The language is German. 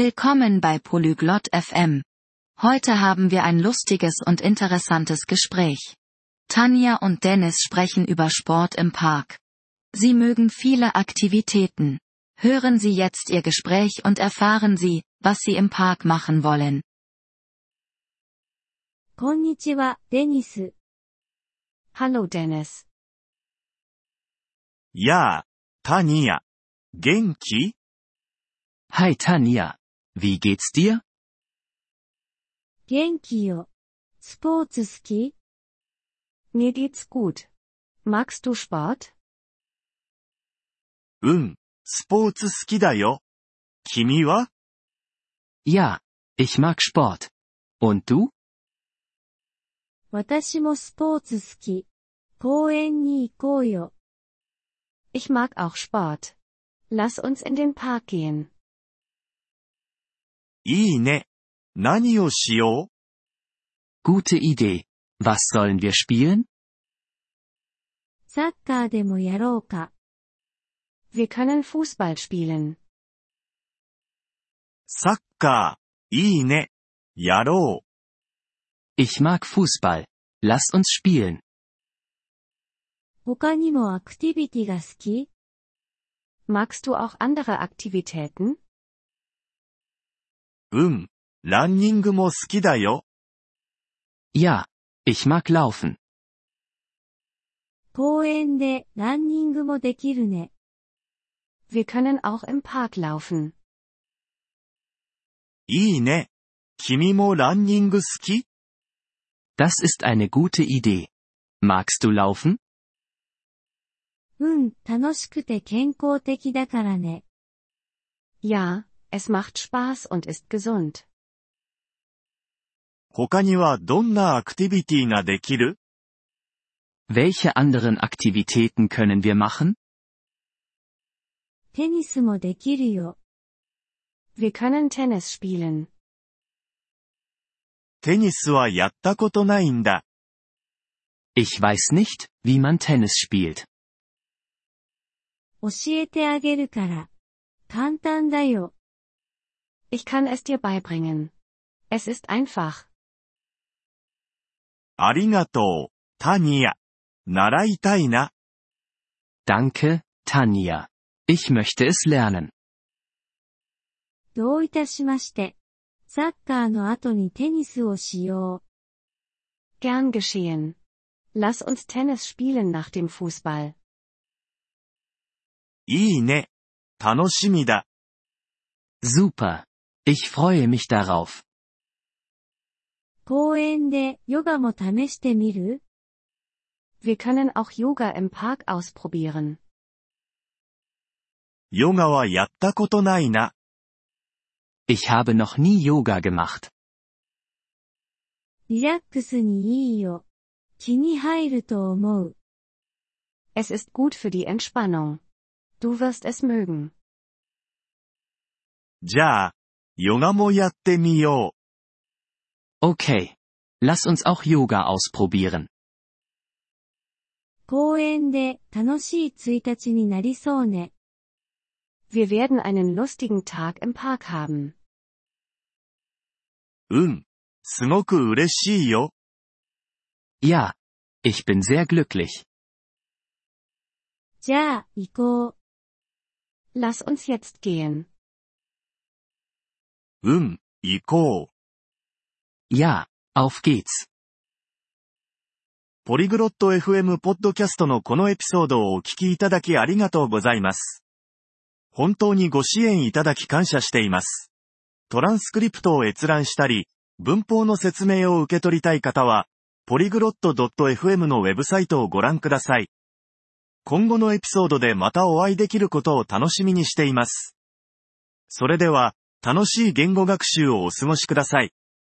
Willkommen bei Polyglot FM. Heute haben wir ein lustiges und interessantes Gespräch. Tanja und Dennis sprechen über Sport im Park. Sie mögen viele Aktivitäten. Hören Sie jetzt Ihr Gespräch und erfahren Sie, was Sie im Park machen wollen. Konnichiwa, Dennis. Hallo Dennis. Ja, Tanja. Genki? Hi Tanja. Wie geht's dir? 元気よ。スポーツ好き Mir geht's gut. Magst du Sport? うん、スポーツ好きだよ。君は Ja, ich mag Sport. Und du? 私もスポーツ好き。公園に行こうよ。 Ich mag auch Sport. Lass uns in den Park gehen. いいね。何をしよ Gute Idee. Was sollen wir spielen? サッカーでもやろうか。 Wir können Fußball spielen. うサッカー。いいね。やろ Ich mag Fußball. Lass uns spielen. 他にもアクティビティが好き Magst du auch andere Aktivitäten? う。うん。ランニングも好きだよ。 Ja, ich mag laufen. 公園でランニングもできるね。 Wir können auch im Park laufen. いいね。君もランニング好き Das ist eine gute Idee. Magst du laufen? うん、楽しくて健康的だからね。 Ja, es macht Spaß und ist gesund. 他にはどんなアクティビティができる Welche anderen Aktivitäten können wir machen? テニスもできるよ。 Wir können Tennis spielen. テニスはやったことないんだ。 Ich weiß nicht, wie man Tennis spielt. 教えてあげるから。簡単だよ。 Ich kann es dir beibringen. Es ist einfach. ありがとう、タニヤ。習いたいな。 Danke, Tanja. Ich möchte es lernen. どういたしまして。サッカーの後にテニスをしよう。 Gern geschehen. Lass uns Tennis spielen nach dem Fußball. いいね。楽しみだ。 Super. Ich freue mich darauf. 公園でヨガも試してみる Wir können auch Yoga im Park ausprobieren. ヨガはやったことないな。 Ich habe noch nie Yoga gemacht. リラックスにいいよ。気に入ると思う。 Es ist gut für die Entspannung. Du wirst es mögen. じゃあ、 ヨガもやってみよ Okay. Lass uns auch Yoga ausprobieren. 公園で楽しい1日になりそうね。 Wir werden einen lustigen Tag im Park haben. う。うん。すごく嬉しいよ。 Ja. Ich bin sehr glücklich. じゃあ、行こう。 Lass uns jetzt gehen. うん、行こう。Ja, auf geht's. ポリグロット FM ポッドキャストのこのエピソードをお聞きいただきありがとうございます。本当にご支援いただき感謝しています。トランスクリプトを閲覧したり、文法の説明を受け取りたい方は、ポリグロット .fm のウェブサイトをご覧ください。今後のエピソードでまたお会いできることを楽しみにしています。それでは、楽しい言語学習をお過ごしください。